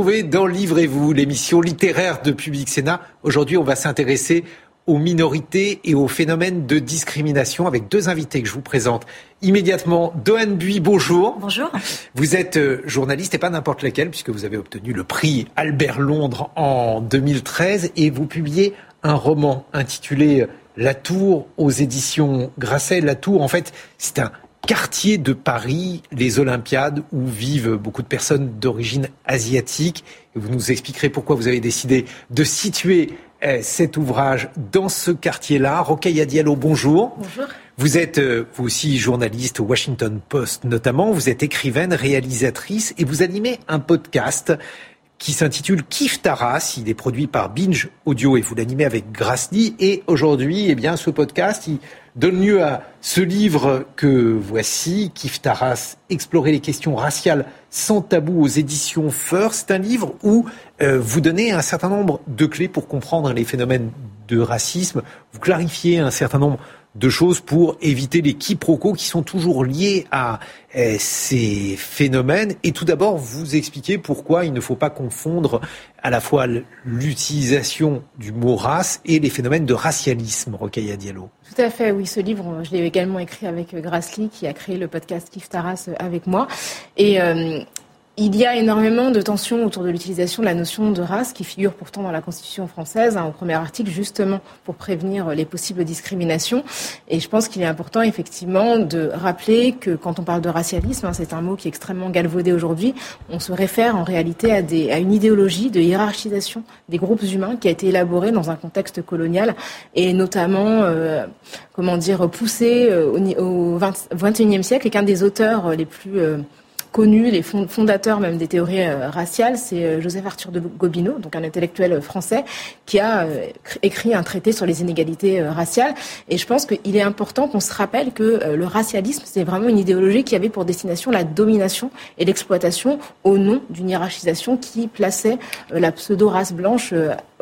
Retrouver dans Livrez-vous, l'émission littéraire de Public Sénat. Aujourd'hui, on va s'intéresser aux minorités et aux phénomènes de discrimination avec deux invités que je vous présente immédiatement. Dohan Bui, bonjour. Bonjour. Vous êtes euh, journaliste et pas n'importe lequel puisque vous avez obtenu le prix Albert Londres en 2013 et vous publiez un roman intitulé La Tour aux éditions Grasset. La Tour, en fait, c'est un quartier de Paris, les Olympiades, où vivent beaucoup de personnes d'origine asiatique. Et vous nous expliquerez pourquoi vous avez décidé de situer euh, cet ouvrage dans ce quartier-là. Rokhaya Diallo, bonjour. Bonjour. Vous êtes euh, vous aussi journaliste au Washington Post notamment. Vous êtes écrivaine, réalisatrice et vous animez un podcast qui s'intitule Kif Taras. Il est produit par Binge Audio et vous l'animez avec Grasny. Et aujourd'hui, eh bien, ce podcast, il donne lieu à ce livre que voici, Kif Taras, Explorer les questions raciales sans tabou aux éditions Feur. C'est un livre où euh, vous donnez un certain nombre de clés pour comprendre les phénomènes de racisme. Vous clarifiez un certain nombre de choses pour éviter les quiproquos qui sont toujours liés à euh, ces phénomènes. Et tout d'abord, vous expliquez pourquoi il ne faut pas confondre à la fois l'utilisation du mot race et les phénomènes de racialisme, Rokhaya Diallo. Tout à fait, oui. Ce livre, je l'ai également écrit avec Grassley, qui a créé le podcast Kif Taras avec moi. Et euh, il y a énormément de tensions autour de l'utilisation de la notion de race qui figure pourtant dans la Constitution française, hein, au premier article, justement pour prévenir les possibles discriminations. Et je pense qu'il est important, effectivement, de rappeler que quand on parle de racialisme, hein, c'est un mot qui est extrêmement galvaudé aujourd'hui, on se réfère en réalité à, des, à une idéologie de hiérarchisation des groupes humains qui a été élaborée dans un contexte colonial et notamment, euh, comment dire, poussée euh, au, 21e siècle et qu'un des auteurs les plus... Euh, connus, les fondateurs même des théories euh, raciales, c'est euh, Joseph Arthur de Gobineau, donc un intellectuel euh, français, qui a écrit un traité sur les inégalités raciales. Et je pense qu'il est important qu'on se rappelle que le racialisme, c'est vraiment une idéologie qui avait pour destination la domination et l'exploitation au nom d'une hiérarchisation qui plaçait la pseudo-race blanche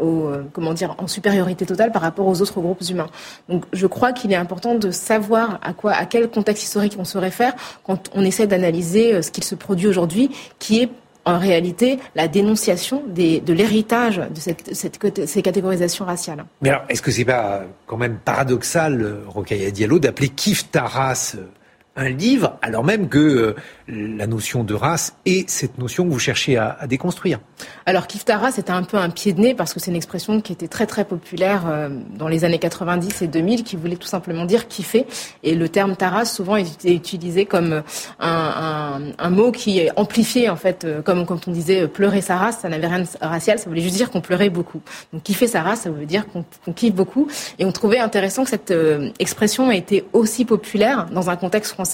au, comment dire, en supériorité totale par rapport aux autres groupes humains. Donc je crois qu'il est important de savoir à quoi, à quel contexte historique on se réfère quand on essaie d'analyser ce qui se produit aujourd'hui, qui est en réalité la dénonciation de l'héritage de ces catégorisations raciales. Mais alors, est-ce que c'est pas quand même paradoxal, Rokhaya Diallo, d'appeler Kif Taras un livre, alors même que euh, la notion de race est cette notion que vous cherchez à, déconstruire. Alors Kiftara, c'était un peu un pied de nez parce que c'est une expression qui était très très populaire euh, dans les années 90 et 2000, qui voulait tout simplement dire kiffer. Et le terme Taras souvent est utilisé comme un, un, mot qui est amplifié en fait, euh, comme quand on disait pleurer sa race, ça n'avait rien de racial, ça voulait juste dire qu'on pleurait beaucoup. Donc kiffer sa race, ça veut dire qu'on qu kiffe beaucoup. Et on trouvait intéressant que cette euh, expression ait été aussi populaire dans un contexte français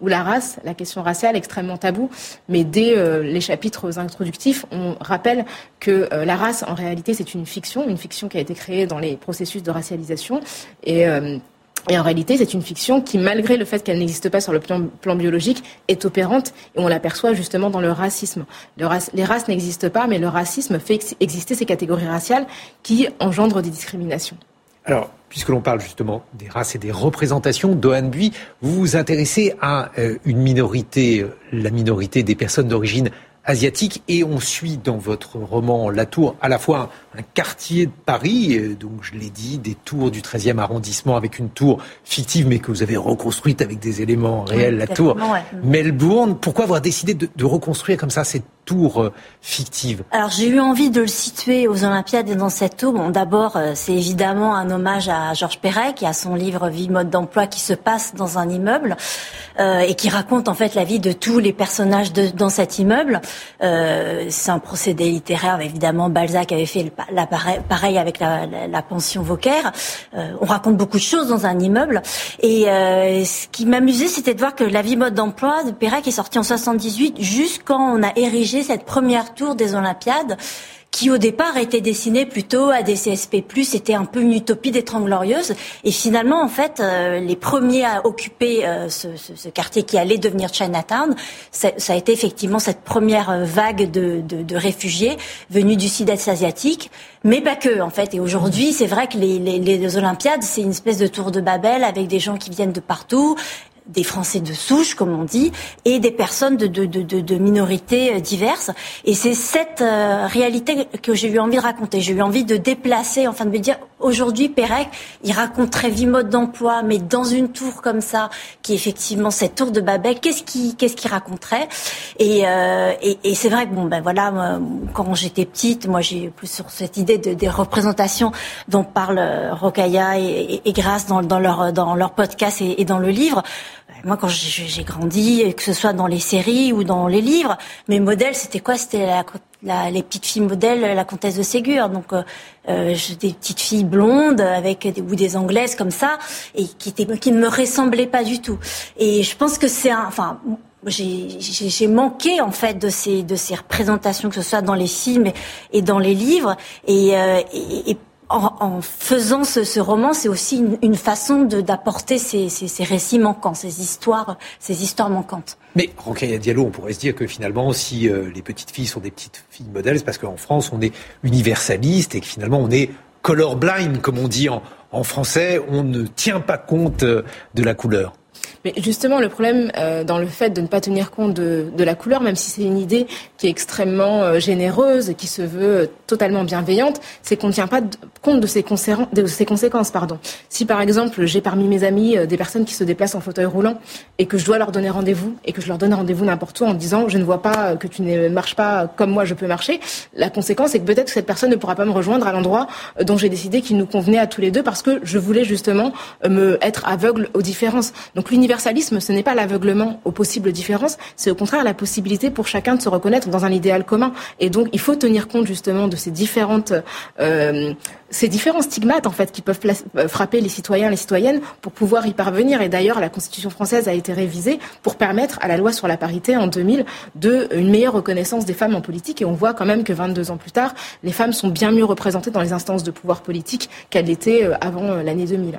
où la race, la question raciale, est extrêmement tabou. Mais dès euh, les chapitres introductifs, on rappelle que euh, la race, en réalité, c'est une fiction, une fiction qui a été créée dans les processus de racialisation. Et euh, en réalité, c'est une fiction qui, malgré le fait qu'elle n'existe pas sur le plan, biologique, est opérante et on l'aperçoit justement dans le racisme. Les races n'existent pas, mais le racisme fait ex exister ces catégories raciales qui engendrent des discriminations. Alors, puisque l'on parle justement des races et des représentations, Dohan Bui, vous vous intéressez à euh, une minorité, euh, la minorité des personnes d'origine asiatique, et on suit dans votre roman La Tour à la fois un, un quartier de Paris, donc je l'ai dit, des tours du 13e arrondissement avec une tour fictive, mais que vous avez reconstruite avec des éléments réels, oui, la tour ouais. Melbourne. Pourquoi avoir décidé de, de reconstruire comme ça cette tour euh, fictive? Alors j'ai eu envie de le situer aux Olympiades et dans cette tour. Bon, d'abord, euh, c'est évidemment un hommage à Georges Perret qui a son livre Vie, mode d'emploi qui se passe dans un immeuble euh, et qui raconte en fait la vie de tous les personnages de, dans cet immeuble. Euh, c'est un procédé littéraire. Évidemment, Balzac avait fait la pareil avec la, la, pension Vauquer. Euh, on raconte beaucoup de choses dans un immeuble. Et euh, ce qui m'amusait, c'était de voir que la vie mode d'emploi de Pérec est sortie en 78, juste quand on a érigé cette première tour des Olympiades qui au départ était destiné plutôt à des CSP+, c'était un peu une utopie des Trente. Et finalement, en fait, euh, les premiers à occuper euh, ce, ce, ce, quartier qui allait devenir Chinatown, ça, ça a été effectivement cette première euh, vague de, de, de réfugiés venus du sud-est asiatique, mais pas que, en fait. Et aujourd'hui, c'est vrai que les, les, les Olympiades, c'est une espèce de tour de Babel avec des gens qui viennent de partout, des Français de souche, comme on dit, et des personnes de, minorités euh, diverses. Et c'est cette euh, réalité que j'ai eu envie de raconter. J'ai eu envie de déplacer, enfin de me dire, aujourd'hui, Pérec, il raconterait vie mode d'emploi, mais dans une tour comme ça, qui est effectivement cette tour de Babel, qu'est-ce qu'il qu'il raconterait? Et, euh, et, c'est vrai que, bon, ben voilà, quand j'étais petite, moi j'ai plus sur cette idée de, des représentations dont parlent Rokaya et, et, leur, dans leur podcast et, et dans le livre. Moi, quand j'ai grandi, que ce soit dans les séries ou dans les livres, mes modèles, c'était quoi? C'était la, les petites filles modèles, la comtesse de Ségur. Donc, euh, euh des petites filles blondes avec des, ou des anglaises comme ça, et qui, qui ne me ressemblaient pas du tout. Et je pense que c'est un, enfin, j'ai manqué en fait de ces de ces représentations que ce soit dans les films et dans les livres et, euh, et en, faisant ce, roman, c'est aussi une, façon d'apporter ces, récits manquants, ces histoires, ces histoires manquantes. Mais Rokhaya Diallo, on pourrait se dire que finalement, si euh, les petites filles sont des petites filles modèles, c'est parce qu'en France, on est universaliste et que finalement, on est colorblind, comme on dit en, en français, on ne tient pas compte euh, de la couleur. Mais justement, le problème euh, dans le fait de ne pas tenir compte de, la couleur, même si c'est une idée qui est extrêmement euh, généreuse et qui se veut euh, totalement bienveillante, c'est qu'on ne tient pas compte de ses, conséquences. Pardon. Si par exemple, j'ai parmi mes amis des personnes qui se déplacent en fauteuil roulant et que je dois leur donner rendez-vous et que je leur donne rendez-vous n'importe où en disant je ne vois pas que tu ne marches pas comme moi je peux marcher, la conséquence c'est que peut-être que cette personne ne pourra pas me rejoindre à l'endroit dont j'ai décidé qu'il nous convenait à tous les deux parce que je voulais justement me être aveugle aux différences. Donc l'universalisme, ce n'est pas l'aveuglement aux possibles différences, c'est au contraire la possibilité pour chacun de se reconnaître dans un idéal commun. Et donc, il faut tenir compte justement de ces différentes, euh, ces différents stigmates en fait qui peuvent euh, frapper les citoyens, les citoyennes, pour pouvoir y parvenir. Et d'ailleurs, la Constitution française a été révisée pour permettre à la loi sur la parité en 2000 de une meilleure reconnaissance des femmes en politique. Et on voit quand même que 22 ans plus tard, les femmes sont bien mieux représentées dans les instances de pouvoir politique qu'elles l'étaient euh, avant l'année 2000.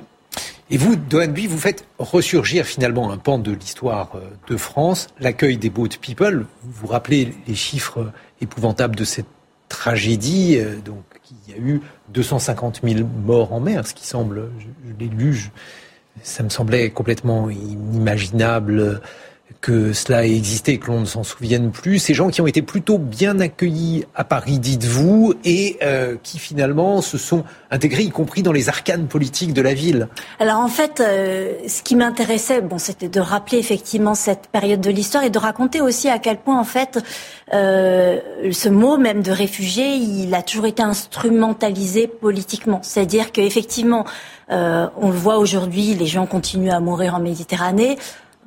Et vous, Dohan vous faites ressurgir finalement un pan de l'histoire euh, de France, l'accueil des boat people. Vous vous rappelez les chiffres épouvantables de cette tragédie, euh, donc il y a eu 250 000 morts en mer, ce qui semble, je, l'ai lu, ça me semblait complètement inimaginable que cela ait existé et que l'on ne s'en souvienne plus. Ces gens qui ont été plutôt bien accueillis à Paris, dites-vous, et euh, qui finalement se sont intégrés, y compris dans les arcanes politiques de la ville. Alors en fait, euh, ce qui m'intéressait, bon, c'était de rappeler effectivement cette période de l'histoire et de raconter aussi à quel point en fait euh, ce mot même de réfugié, il a toujours été instrumentalisé politiquement. C'est-à-dire qu'effectivement, euh, on le voit aujourd'hui, les gens continuent à mourir en Méditerranée.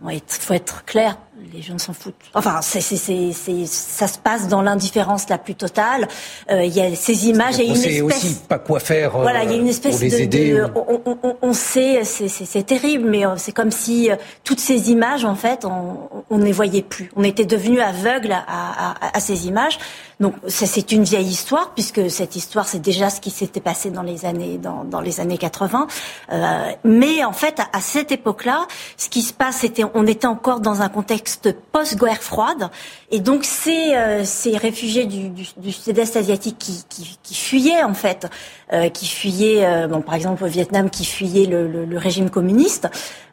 Il faut être clair, les gens s'en foutent. Enfin, c'est, c'est, c'est, ça se passe dans l'indifférence la plus totale. Euh, il y a ces images et une espèce. aussi pas quoi faire. Voilà, il y a une euh, espèce de. de on, on, on, sait, c'est, terrible, mais euh, c'est comme si toutes ces images, en fait, on, ne les voyait plus. On était devenu aveugle à, à, à, ces images. Donc, c'est une vieille histoire, puisque cette histoire, c'est déjà ce qui s'était passé dans les années dans, dans les années 80. Euh, mais en fait, à, à cette époque-là, ce qui se passe, c'était, on était encore dans un contexte post-guerre froide. Et donc ces, euh, ces réfugiés du, du, du sud-est asiatique qui, qui, qui, fuyaient en fait, euh, qui fuyaient, euh, bon, par exemple au Vietnam, qui fuyaient le, le, le régime communiste,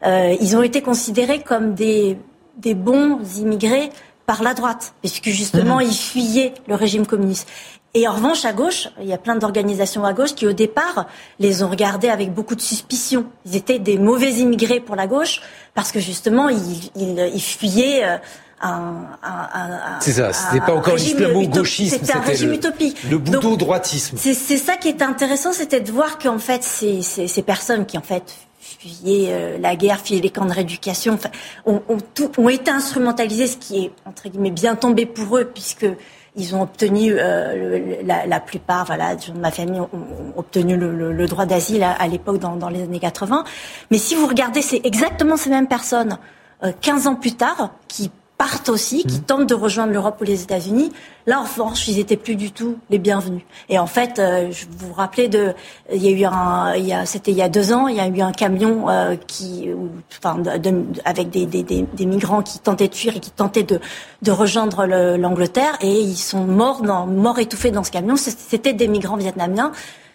ils ont été considérés comme des, des bons immigrés par la droite, puisque justement mmh. ils fuyaient le régime communiste. Et en revanche, à gauche, il y a plein d'organisations à gauche qui, au départ, les ont regardés avec beaucoup de suspicion. Ils étaient des mauvais immigrés pour la gauche parce que justement, ils, ils, fuyaient. Euh, un, un, c'est ça, c'était pas encore l'islamo-gauchisme, c'était un régime utopique. Le bouteau-droitisme. C'est ça qui est intéressant, c'était de voir qu'en fait, ces, ces, ces personnes qui en fait fuyez euh, la guerre, fuyez les camps de rééducation, enfin, ont, ont, tout, ont été instrumentalisés, ce qui est entre guillemets bien tombé pour eux, puisque ils ont obtenu euh, la, la, plupart, voilà, de ma famille ont, ont obtenu le, le, droit d'asile à, à l'époque dans, dans, les années 80. Mais si vous regardez, c'est exactement ces mêmes personnes, euh, 15 ans plus tard, qui partent aussi, qui mmh. tentent de rejoindre l'Europe ou les États-Unis. Là, en revanche, ils n'étaient plus du tout les bienvenus. Et en fait, euh, je vous vous rappelez de, il y a eu un, il y a, c'était il y a deux ans, il y a eu un camion euh, qui, enfin, de, avec des, des, des, migrants qui tentaient de fuir et qui tentaient de, de rejoindre l'Angleterre, et ils sont morts, dans, morts étouffés dans ce camion. C'était des migrants vietnamiens.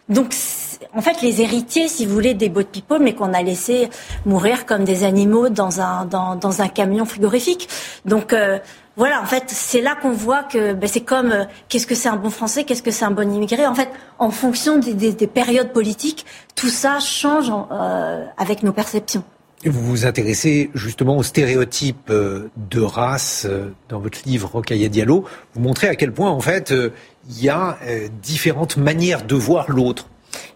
Donc, en fait, les héritiers, si vous voulez, des boat people, mais qu'on a laissé mourir comme des animaux dans un, camion frigorifique. Donc, euh, voilà, en fait, c'est là qu'on voit que ben, c'est comme euh, qu'est-ce que c'est un bon Français, qu'est-ce que c'est un bon immigré. En fait, en fonction des, des, des périodes politiques, tout ça change euh, avec nos perceptions. Vous vous intéressez justement aux stéréotypes de race dans votre livre Rocaille Diallo. Vous montrez à quel point, en fait, il y a différentes manières de voir l'autre.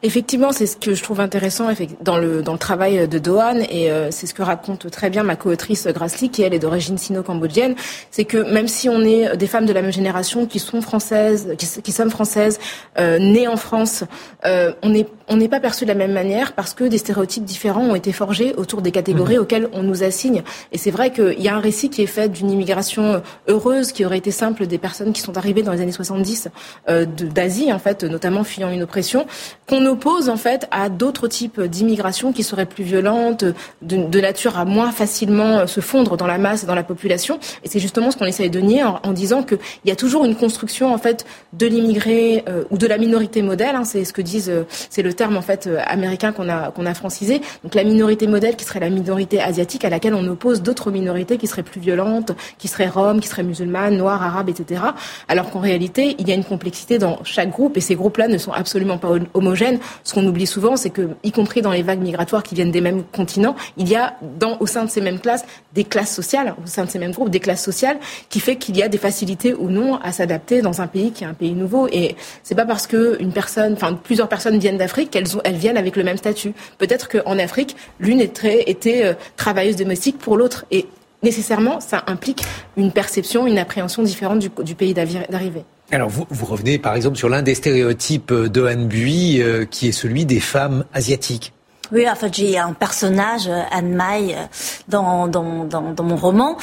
Effectivement, c'est ce que je trouve intéressant dans le, dans le travail de Dohan, et euh, c'est ce que raconte très bien ma co-autrice Grassley, qui elle est d'origine sino-cambodgienne, c'est que même si on est des femmes de la même génération, qui sont françaises, qui, sommes françaises, euh, nées en France, euh, on n'est on n'est pas perçu de la même manière parce que des stéréotypes différents ont été forgés autour des catégories mhm. auxquelles on nous assigne. Et c'est vrai qu'il y a un récit qui est fait d'une immigration heureuse qui aurait été simple des personnes qui sont arrivées dans les années 70 euh, d'Asie, en fait, notamment fuyant une oppression, qu'on oppose en fait à d'autres types d'immigration qui seraient plus violentes, de, nature à moins facilement euh, se fondre dans la masse, dans la population. Et c'est justement ce qu'on essaye de nier en, disant qu'il y a toujours une construction en fait de l'immigré euh, ou de la minorité modèle. Hein, c'est ce que disent, c'est le terme en fait américain qu'on a qu'on a francisé. Donc la minorité modèle qui serait la minorité asiatique à laquelle on oppose d'autres minorités qui seraient plus violentes, qui seraient roms, qui seraient musulmanes, noires, arabes, etc. Alors qu'en réalité, il y a une complexité dans chaque groupe et ces groupes-là ne sont absolument pas homogènes ce qu'on oublie souvent, c'est que, y compris dans les vagues migratoires qui viennent des mêmes continents, il y a au sein de ces mêmes classes des classes sociales, au sein de ces mêmes groupes, des classes sociales, qui fait qu'il y a des facilités ou non à s'adapter dans un pays qui est un pays nouveau. Et c'est pas parce que personne, plusieurs personnes viennent d'Afrique qu'elles elles viennent avec le même statut. Peut-être qu'en Afrique, l'une était, euh, travailleuse domestique pour l'autre. Et nécessairement, ça implique une perception, une appréhension différente du pays d'arrivée. Alors vous, revenez par exemple sur l'un des stéréotypes de Anne Bui, euh, qui est celui des femmes asiatiques. Oui, en fait, j'ai un personnage, euh, Anne Mai, euh, dans, dans, dans, mon roman,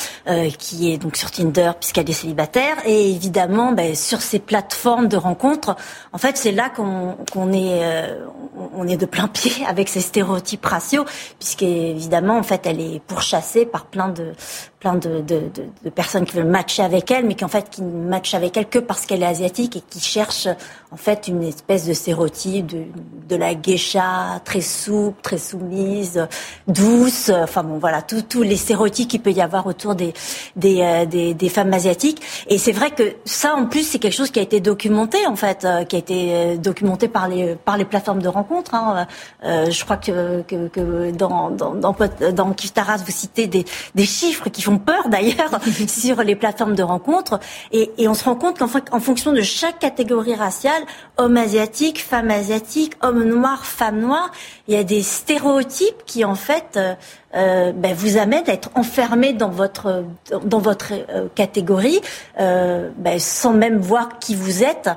qui est donc sur Tinder puisqu'elle est célibataire. Et évidemment, ben, sur ces plateformes de rencontres, en fait, c'est là qu'on qu'on est, est de plein pied avec ces stéréotypes raciaux, puisqu'évidemment, en fait, elle est pourchassée par plein de plein de, personnes qui veulent matcher avec elle, mais qui en fait qui ne matchent avec elle que parce qu'elle est asiatique et qui cherchent en fait une espèce de stéréotype de, la geisha très souple, très soumise, douce. Enfin bon, voilà, tous les stéréotypes qu'il peut y avoir autour euh, des, femmes asiatiques. Et c'est vrai que ça, en plus, c'est quelque chose qui a été documenté en fait, euh, qui a été euh, documenté par les plateformes de rencontres. Hein. Je crois que, dans dans, dans Kiftaras, vous citez des des chiffres qui peur d'ailleurs sur les plateformes de rencontres. Et, on se rend compte qu'en en fonction de chaque catégorie raciale, homme asiatique, femme asiatique, homme noir, femme noire, il y a des stéréotypes qui en fait euh, euh ben, vous amènent à être enfermé dans votre dans votre euh, catégorie ben, sans même voir qui vous êtes.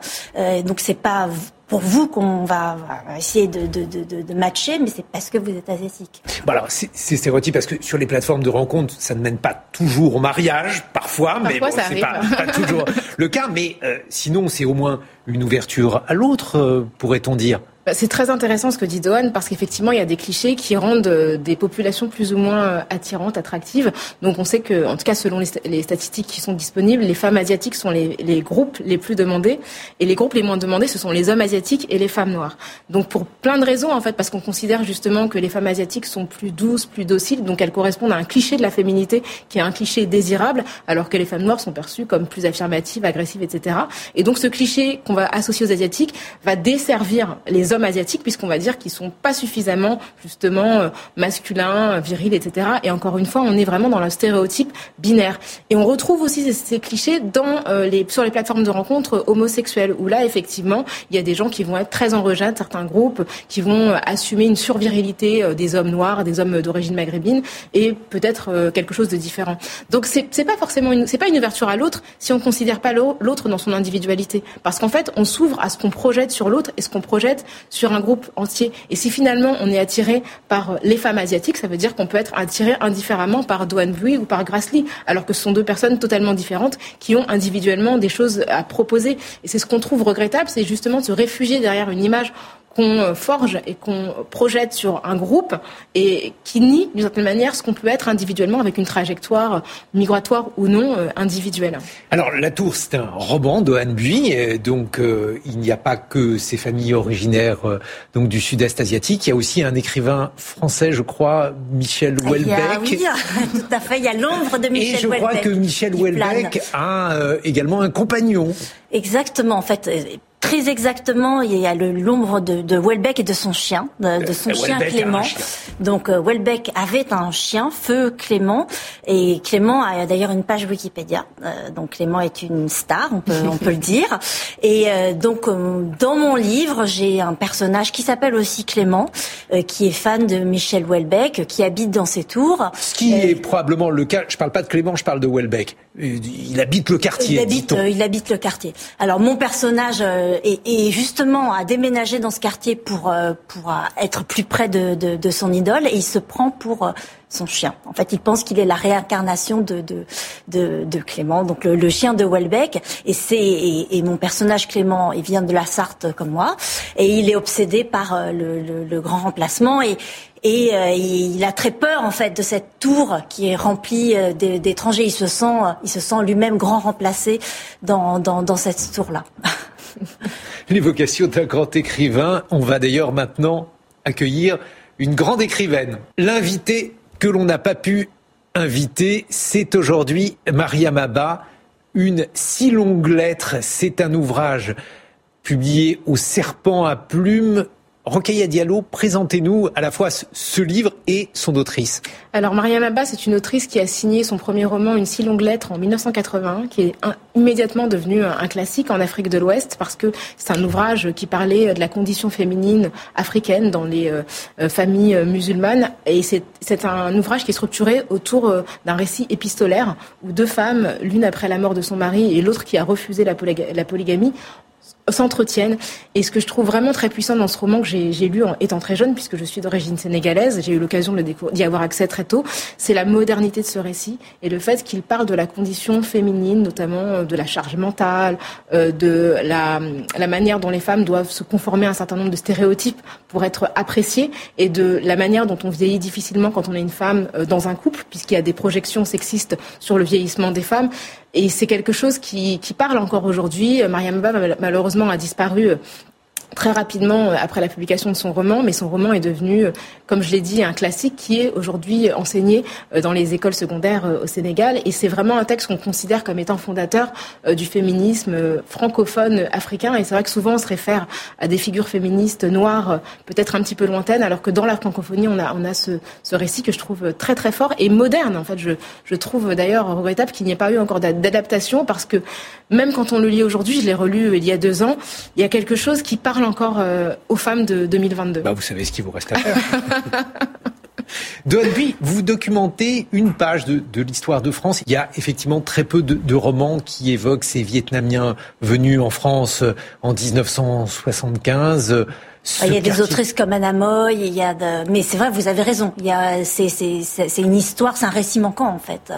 Donc c'est pas pour vous qu'on va, essayer de, de, de, de, matcher, mais c'est parce que vous êtes asiatique. Bon alors, c'est stéréotype parce que sur les plateformes de rencontres, ça ne mène pas toujours au mariage, parfois, mais bon, c'est pas, pas, toujours le cas. Mais euh, sinon, c'est au moins une ouverture à l'autre, euh, pourrait-on dire. Bah, c'est très intéressant ce que dit Dohan parce qu'effectivement il y a des clichés qui rendent euh, des populations plus ou moins euh, attirantes, attractives. Donc on sait que, en tout cas selon les, statistiques qui sont disponibles, les femmes asiatiques sont les, les, groupes les plus demandés et les groupes les moins demandés ce sont les hommes asiatiques et les femmes noires. Donc pour plein de raisons en fait parce qu'on considère justement que les femmes asiatiques sont plus douces, plus dociles, donc elles correspondent à un cliché de la féminité qui est un cliché désirable, alors que les femmes noires sont perçues comme plus affirmatives, agressives, etc. Et donc ce cliché qu'on va associer aux asiatiques va desservir les hommes asiatiques, puisqu'on va dire qu'ils sont pas suffisamment justement masculins, virils, etc. Et encore une fois, on est vraiment dans le stéréotype binaire. Et on retrouve aussi ces, clichés les sur les plateformes de rencontres homosexuelles, où là effectivement, il y a des gens qui vont être très en rejet de certains groupes, qui vont assumer une survirilité des hommes noirs, des hommes d'origine maghrébine, et peut-être quelque chose de différent. Donc c'est pas forcément une, c'est pas une ouverture à l'autre si on considère pas l'autre dans son individualité. Parce qu'en fait, on s'ouvre à ce qu'on projette sur l'autre et ce qu'on projette sur un groupe entier. Et si finalement on est attiré par les femmes asiatiques, ça veut dire qu'on peut être attiré indifféremment par Doan Bui ou par Grassley, alors que ce sont deux personnes totalement différentes qui ont individuellement des choses à proposer. Et c'est ce qu'on trouve regrettable, c'est justement de se réfugier derrière une image qu'on euh, forge et qu'on projette sur un groupe et qui nie d'une certaine manière ce qu'on peut être individuellement avec une trajectoire migratoire ou non euh, individuelle. Alors La Tour, c'est un roman de Anne Bui, donc euh, il n'y a pas que ces familles originaires donc du Sud-Est asiatique, il y a aussi un écrivain français, je crois, Michel Houellebecq. oui, tout à fait, il y a l'ombre de Michel Houellebecq. Et je crois que Michel Houellebecq a également un compagnon. Exactement, en fait Très exactement, il y a l'ombre de, de Welbeck et de son chien, de, son chien Clément. Donc euh, Welbeck avait un chien, Feu Clément, et Clément a d'ailleurs une page Wikipédia. Euh, donc Clément est une star, on peut, on peut le dire. Et euh, donc dans mon livre, j'ai un personnage qui s'appelle aussi Clément, qui est fan de Michel Welbeck, qui habite dans ses tours. Ce qui est probablement le cas. Je parle pas de Clément, je parle de Welbeck. Il habite le quartier. Il habite, il habite le quartier. Alors mon personnage euh, et, justement a déménagé dans ce quartier pour euh, pour euh, être plus près de, de, de, son idole et il se prend pour son chien. En fait, il pense qu'il est la réincarnation de, de, de, de Clément, donc le, chien de Welbeck. Et c'est et, mon personnage Clément, il vient de la Sarthe comme moi, et il est obsédé par le, le, le grand remplacement et et il a très peur en fait de cette tour qui est remplie d'étrangers. Il se sent, il se sent lui-même grand remplacé dans, dans, dans cette tour là. L'évocation d'un grand écrivain. On va d'ailleurs maintenant accueillir une grande écrivaine. L'invité que l'on n'a pas pu inviter, c'est aujourd'hui Maria Maba. Une si longue lettre, c'est un ouvrage publié au Serpent à plumes Rokhaya Diallo, présentez-nous à la fois ce livre et son autrice. Alors Mariam Abba, c'est une autrice qui a signé son premier roman Une si longue lettre en 1981, qui est immédiatement devenu un, classique en Afrique de l'Ouest parce que c'est un ouvrage qui parlait de la condition féminine africaine dans les euh, euh, familles euh, musulmanes et c'est un ouvrage qui est structuré autour d'un récit épistolaire où deux femmes, l'une après la mort de son mari et l'autre qui a refusé la polygamie, s'entretiennent. Et ce que je trouve vraiment très puissant dans ce roman que j'ai lu en étant très jeune, puisque je suis d'origine sénégalaise, j'ai eu l'occasion d'y avoir accès très tôt, c'est la modernité de ce récit et le fait qu'il parle de la condition féminine, notamment euh, de la charge mentale, euh, de la, la manière dont les femmes doivent se conformer à un certain nombre de stéréotypes pour être appréciées et de la manière dont on vieillit difficilement quand on est une femme euh, dans un couple, puisqu'il y a des projections sexistes sur le vieillissement des femmes. Et c'est quelque chose qui, parle encore aujourd'hui. Mariam Ba, malheureusement, a disparu très rapidement euh, après la publication de son roman, mais son roman est devenu, euh, comme je l'ai dit, un classique qui est aujourd'hui enseigné euh, dans les écoles secondaires au Sénégal. Et c'est vraiment un texte qu'on considère comme étant fondateur du féminisme francophone africain. Et c'est vrai que souvent on se réfère à des figures féministes noires, peut-être un petit peu lointaines, alors que dans la francophonie, on a, on a ce, ce récit que je trouve très très fort et moderne. En fait, je, je trouve d'ailleurs regrettable qu'il n'y ait pas eu encore d'adaptation parce que même quand on le lit aujourd'hui, je l'ai relu il y a deux ans, il y a quelque chose qui parle encore euh, aux femmes de 2022 bah, Vous savez ce qu'il vous reste à faire. Donby, vous documentez une page de, l'histoire de France. Il y a effectivement très peu de, romans qui évoquent ces Vietnamiens venus en France euh, en 1975. Ah, il y a des autrices comme Anna Moy, il y a de... mais c'est vrai, vous avez raison. Il y a, c'est, c'est, c'est une histoire, c'est un récit manquant en fait.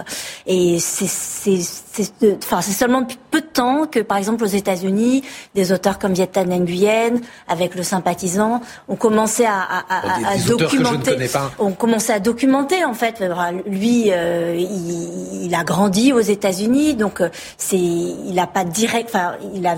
Et c'est, c'est, c'est, enfin, c'est seulement depuis peu de temps que, par exemple, aux États-Unis, des auteurs comme Viet Thanh Nguyen, avec le sympathisant, ont commencé à, à, à, à documenter. On commençait à documenter en fait. Lui, euh, il, il, a grandi aux États-Unis, donc euh, c'est, il a pas direct, enfin, il a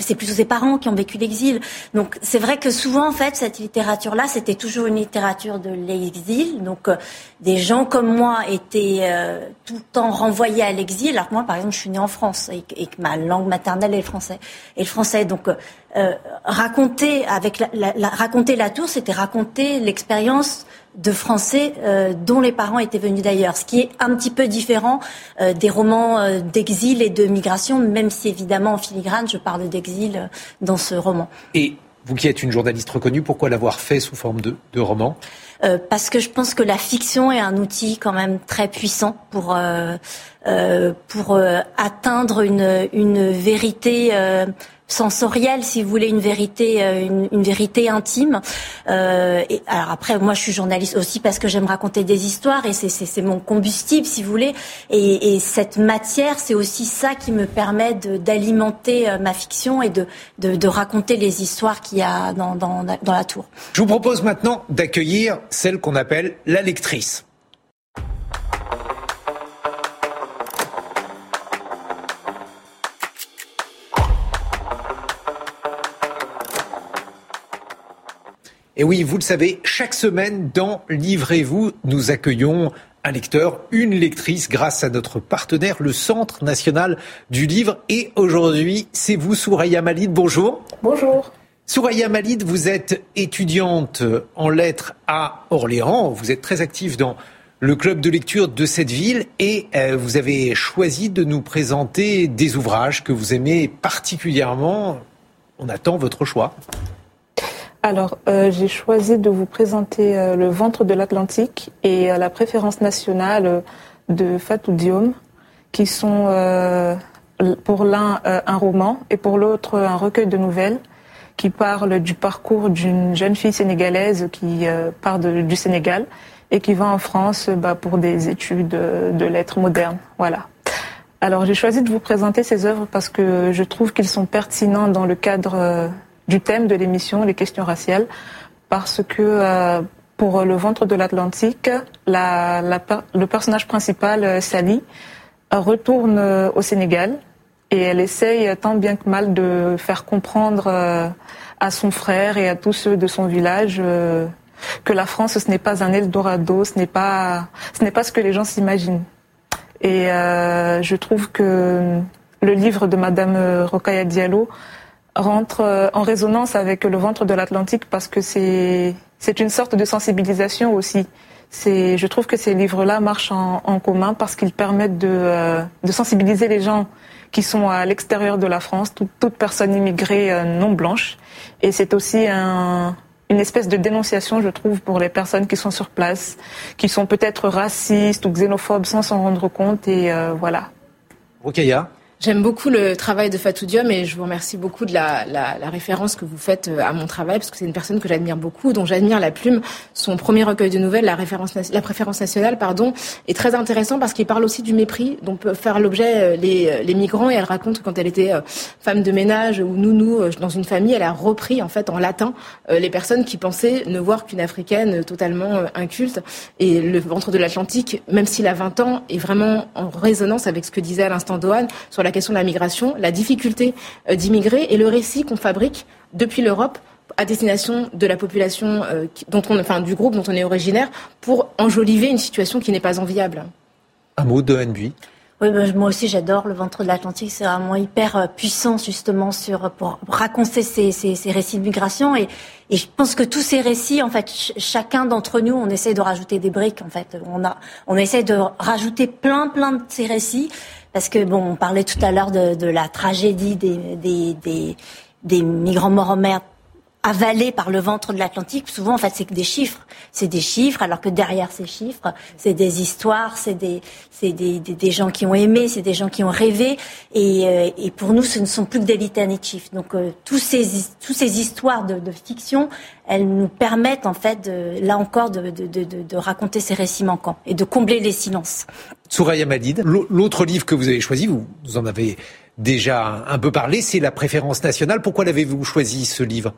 c'est plutôt ses parents qui ont vécu l'exil. Donc c'est vrai que souvent en fait cette littérature-là, c'était toujours une littérature de l'exil. Donc euh, des gens comme moi étaient euh, tout le temps renvoyés à l'exil. Alors que moi, par exemple, je suis née en France et, que ma langue maternelle est le français. Et le français, donc euh, raconter avec la, la, raconter la tour, c'était raconter l'expérience de Français euh, dont les parents étaient venus d'ailleurs, ce qui est un petit peu différent euh, des romans euh, d'exil et de migration, même si évidemment en filigrane, je parle d'exil dans ce roman. Et vous qui êtes une journaliste reconnue, pourquoi l'avoir fait sous forme de, de roman? Parce que je pense que la fiction est un outil quand même très puissant pour, pour atteindre une, une vérité sensorielle, si vous voulez, une vérité, euh, une, vérité intime. Euh, alors après, moi, je suis journaliste aussi parce que j'aime raconter des histoires et c'est mon combustible, si vous voulez. Et, et cette matière, c'est aussi ça qui me permet d'alimenter euh, ma fiction et de, de, de raconter les histoires qu'il y a dans, dans, dans la tour. Je vous propose maintenant d'accueillir celle qu'on appelle la lectrice. Et oui, vous le savez, chaque semaine dans Livrez-vous, nous accueillons un lecteur, une lectrice grâce à notre partenaire, le Centre national du livre. Et aujourd'hui, c'est vous, Souraya Malid. Bonjour. Bonjour. Souraya Malid, vous êtes étudiante en lettres à Orléans. Vous êtes très active dans le club de lecture de cette ville et euh, vous avez choisi de nous présenter des ouvrages que vous aimez particulièrement. On attend votre choix. Alors, euh, j'ai choisi de vous présenter euh, Le ventre de l'Atlantique et La préférence nationale de Fatou Diom, qui sont pour l'un un roman et pour l'autre un recueil de nouvelles qui parle du parcours d'une jeune fille sénégalaise qui part du Sénégal et qui va en France bah, pour des études de lettres modernes. Voilà. Alors j'ai choisi de vous présenter ces œuvres parce que je trouve qu'ils sont pertinents dans le cadre du thème de l'émission, les questions raciales, parce que euh, pour le ventre de l'Atlantique, la, le personnage principal, euh, Sally, retourne euh, au Sénégal et elle essaye tant bien que mal de faire comprendre à son frère et à tous ceux de son village que la France, ce n'est pas un Eldorado, ce n'est pas, ce n'est pas ce que les gens s'imaginent. Et je trouve que le livre de Madame Rokaya Diallo rentre euh, en résonance avec le ventre de l'Atlantique parce que c'est c'est une sorte de sensibilisation aussi. C'est je trouve que ces livres-là marchent en, commun parce qu'ils permettent de, euh, de sensibiliser les gens qui sont à l'extérieur de la France, toute, personne immigrée euh, non blanche. Et c'est aussi un, une espèce de dénonciation, je trouve, pour les personnes qui sont sur place, qui sont peut-être racistes ou xénophobes sans s'en rendre compte. Et voilà. Rokaya J'aime beaucoup le travail de Fatou Diom et je vous remercie beaucoup de la, référence que vous faites euh, à mon travail parce que c'est une personne que j'admire beaucoup, dont j'admire la plume. Son premier recueil de nouvelles, la, référence, la préférence nationale, pardon, est très intéressant parce qu'il parle aussi du mépris dont peuvent faire l'objet euh, les, euh, les migrants et elle raconte quand elle était femme de ménage ou nounou dans une famille, elle a repris en fait en latin les personnes qui pensaient ne voir qu'une africaine totalement inculte et le ventre de l'Atlantique, même s'il a 20 ans, est vraiment en résonance avec ce que disait à l'instant Dohan sur la la question de la migration, la difficulté euh, d'immigrer et le récit qu'on fabrique depuis l'Europe à destination de la population euh, dont on, enfin, du groupe dont on est originaire pour enjoliver une situation qui n'est pas enviable. Un mot de Henry oui, bah, moi aussi j'adore le ventre de l'Atlantique. C'est vraiment hyper euh, puissant justement sur pour raconter ces, ces, ces récits de migration et, et, je pense que tous ces récits, en fait, chacun d'entre nous, on essaie de rajouter des briques. En fait, on a, on essaie de rajouter plein, plein de ces récits parce que bon, on parlait tout à l'heure de, la tragédie des, des, des, des migrants morts en mer avalés par le ventre de l'Atlantique. Souvent, en fait, c'est que des chiffres. C'est des chiffres, alors que derrière ces chiffres, c'est des histoires, c'est des, des, des, des, gens qui ont aimé, c'est des gens qui ont rêvé. Et, euh, et, pour nous, ce ne sont plus que des litanies de chiffres. Donc, euh, tous ces, tous ces histoires de, fiction, elles nous permettent, en fait, là encore, de, de, raconter ces récits manquants et de combler les silences. Souraya Madid, l'autre livre que vous avez choisi, vous, vous en avez déjà un peu parlé, c'est La préférence nationale. Pourquoi l'avez-vous choisi, ce livre?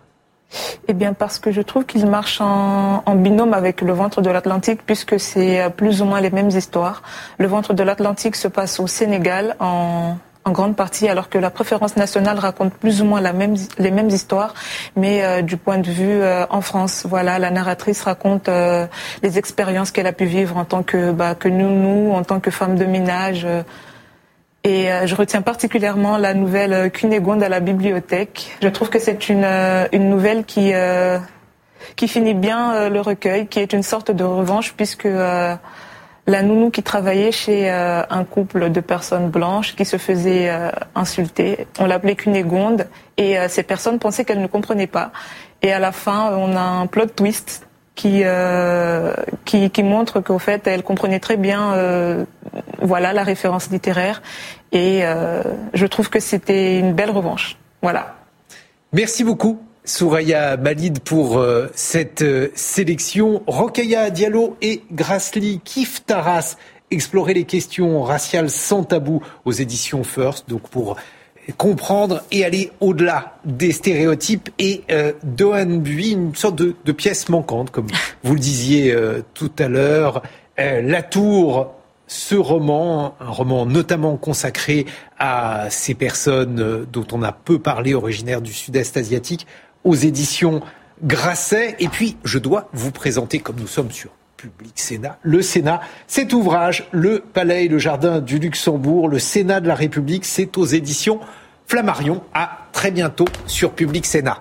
Eh bien, parce que je trouve qu'il marche en, binôme avec le ventre de l'Atlantique, puisque c'est euh, plus ou moins les mêmes histoires. Le ventre de l'Atlantique se passe au Sénégal en, grande partie, alors que la préférence nationale raconte plus ou moins la même, les mêmes histoires, mais euh, du point de vue euh, en France. Voilà, la narratrice raconte les expériences qu'elle a pu vivre en tant que bah, que nounou, en tant que femme de ménage. Et je retiens particulièrement la nouvelle Cunégonde à la bibliothèque. Je trouve que c'est une, une nouvelle qui qui finit bien le recueil, qui est une sorte de revanche puisque la nounou qui travaillait chez euh, un couple de personnes blanches qui se faisaient euh, insulter. On l'appelait Cunégonde et euh, ces personnes pensaient qu'elle ne comprenait pas. Et à la fin, on a un plot twist qui, qui, qui, montre qu'au fait, elle comprenait très bien voilà, la référence littéraire. Et je trouve que c'était une belle revanche. Voilà. Merci beaucoup. Souraya Malid pour euh, cette euh, sélection. Rokhaya Diallo et Grasly Kif Taras explorer les questions raciales sans tabou aux éditions First. Donc pour comprendre et aller au-delà des stéréotypes et euh, Dohan Bui, une sorte de, pièce manquante, comme vous le disiez tout à l'heure. la Tour ce roman, un roman notamment consacré à ces personnes dont on a peu parlé, originaires du sud-est asiatique, aux éditions Grasset. Et puis, je dois vous présenter, comme nous sommes sur Public Sénat, le Sénat, cet ouvrage, Le Palais et le Jardin du Luxembourg, le Sénat de la République, c'est aux éditions Flammarion. À très bientôt sur Public Sénat.